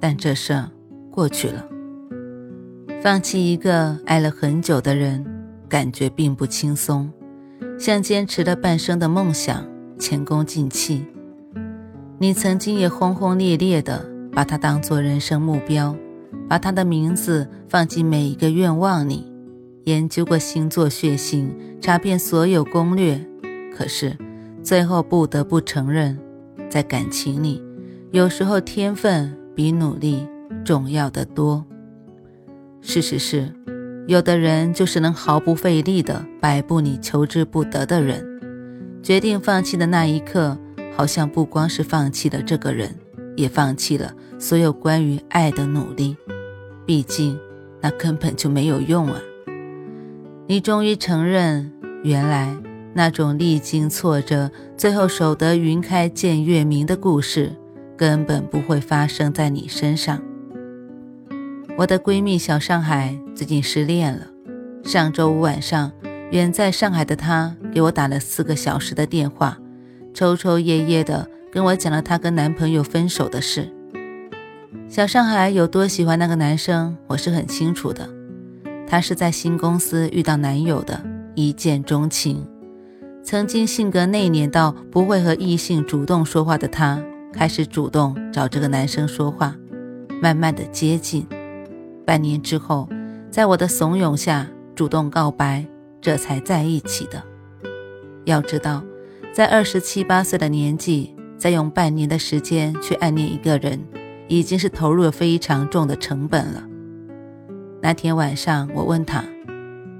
但这事儿过去了，放弃一个爱了很久的人，感觉并不轻松，像坚持了半生的梦想前功尽弃。你曾经也轰轰烈烈的把他当做人生目标，把他的名字放进每一个愿望里，研究过星座血型，查遍所有攻略，可是最后不得不承认，在感情里，有时候天分。比努力重要的多。事实是，有的人就是能毫不费力的摆布你求之不得的人。决定放弃的那一刻，好像不光是放弃了这个人，也放弃了所有关于爱的努力。毕竟，那根本就没有用啊！你终于承认，原来那种历经挫折，最后守得云开见月明的故事。根本不会发生在你身上。我的闺蜜小上海最近失恋了。上周五晚上，远在上海的她给我打了四个小时的电话，抽抽噎噎的跟我讲了她跟男朋友分手的事。小上海有多喜欢那个男生，我是很清楚的。她是在新公司遇到男友的，一见钟情。曾经性格内敛到不会和异性主动说话的她。开始主动找这个男生说话，慢慢的接近。半年之后，在我的怂恿下主动告白，这才在一起的。要知道，在二十七八岁的年纪，再用半年的时间去暗恋一个人，已经是投入了非常重的成本了。那天晚上，我问他：“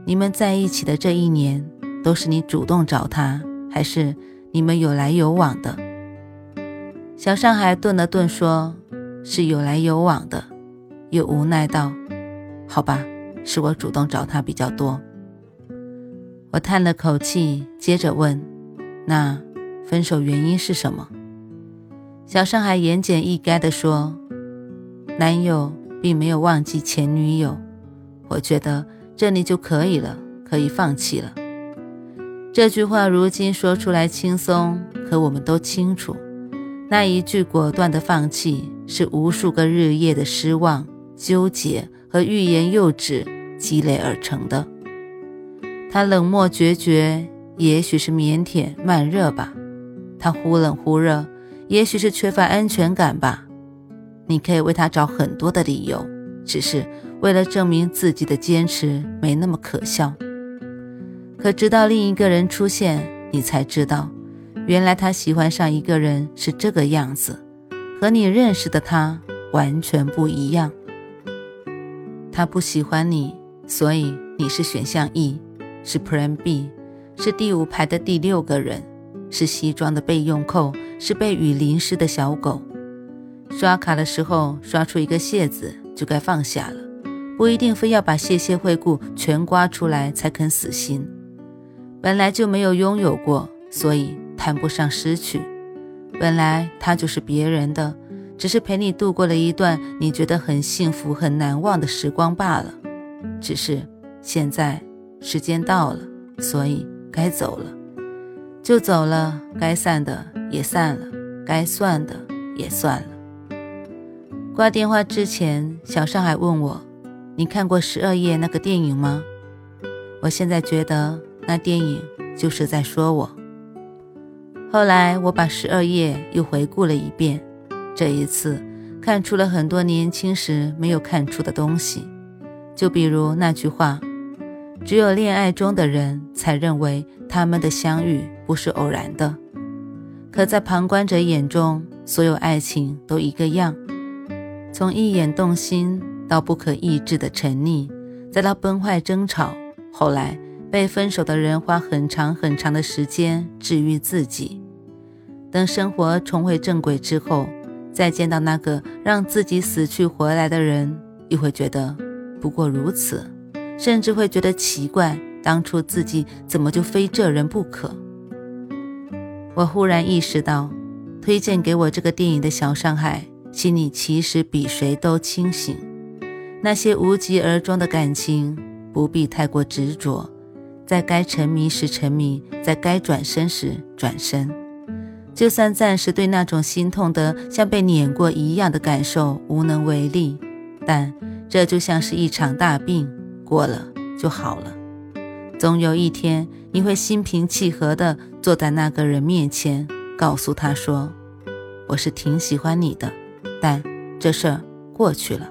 你们在一起的这一年，都是你主动找他，还是你们有来有往的？”小上海顿了顿，说：“是有来有往的。”又无奈道：“好吧，是我主动找他比较多。”我叹了口气，接着问：“那分手原因是什么？”小上海言简意赅地说：“男友并没有忘记前女友，我觉得这里就可以了，可以放弃了。”这句话如今说出来轻松，可我们都清楚。那一句果断的放弃，是无数个日夜的失望、纠结和欲言又止积累而成的。他冷漠决绝，也许是腼腆慢热吧；他忽冷忽热，也许是缺乏安全感吧。你可以为他找很多的理由，只是为了证明自己的坚持没那么可笑。可直到另一个人出现，你才知道。原来他喜欢上一个人是这个样子，和你认识的他完全不一样。他不喜欢你，所以你是选项 E，是 Plan B，是第五排的第六个人，是西装的备用扣，是被雨淋湿的小狗。刷卡的时候刷出一个谢字就该放下了，不一定非要把谢谢惠顾全刮出来才肯死心。本来就没有拥有过，所以。谈不上失去，本来他就是别人的，只是陪你度过了一段你觉得很幸福、很难忘的时光罢了。只是现在时间到了，所以该走了，就走了；该散的也散了，该算的也算了。挂电话之前，小上海问我：“你看过《十二夜》那个电影吗？”我现在觉得那电影就是在说我。后来我把十二页又回顾了一遍，这一次看出了很多年轻时没有看出的东西，就比如那句话：“只有恋爱中的人才认为他们的相遇不是偶然的。”可在旁观者眼中，所有爱情都一个样，从一眼动心到不可抑制的沉溺，再到崩坏争吵，后来。被分手的人花很长很长的时间治愈自己，等生活重回正轨之后，再见到那个让自己死去活来的人，又会觉得不过如此，甚至会觉得奇怪，当初自己怎么就非这人不可？我忽然意识到，推荐给我这个电影的小上海，心里其实比谁都清醒。那些无疾而终的感情，不必太过执着，在该沉迷时沉迷，在该转身时转身。就算暂时对那种心痛的像被碾过一样的感受无能为力，但这就像是一场大病，过了就好了。总有一天，你会心平气和地坐在那个人面前，告诉他说：“我是挺喜欢你的，但这事儿过去了。”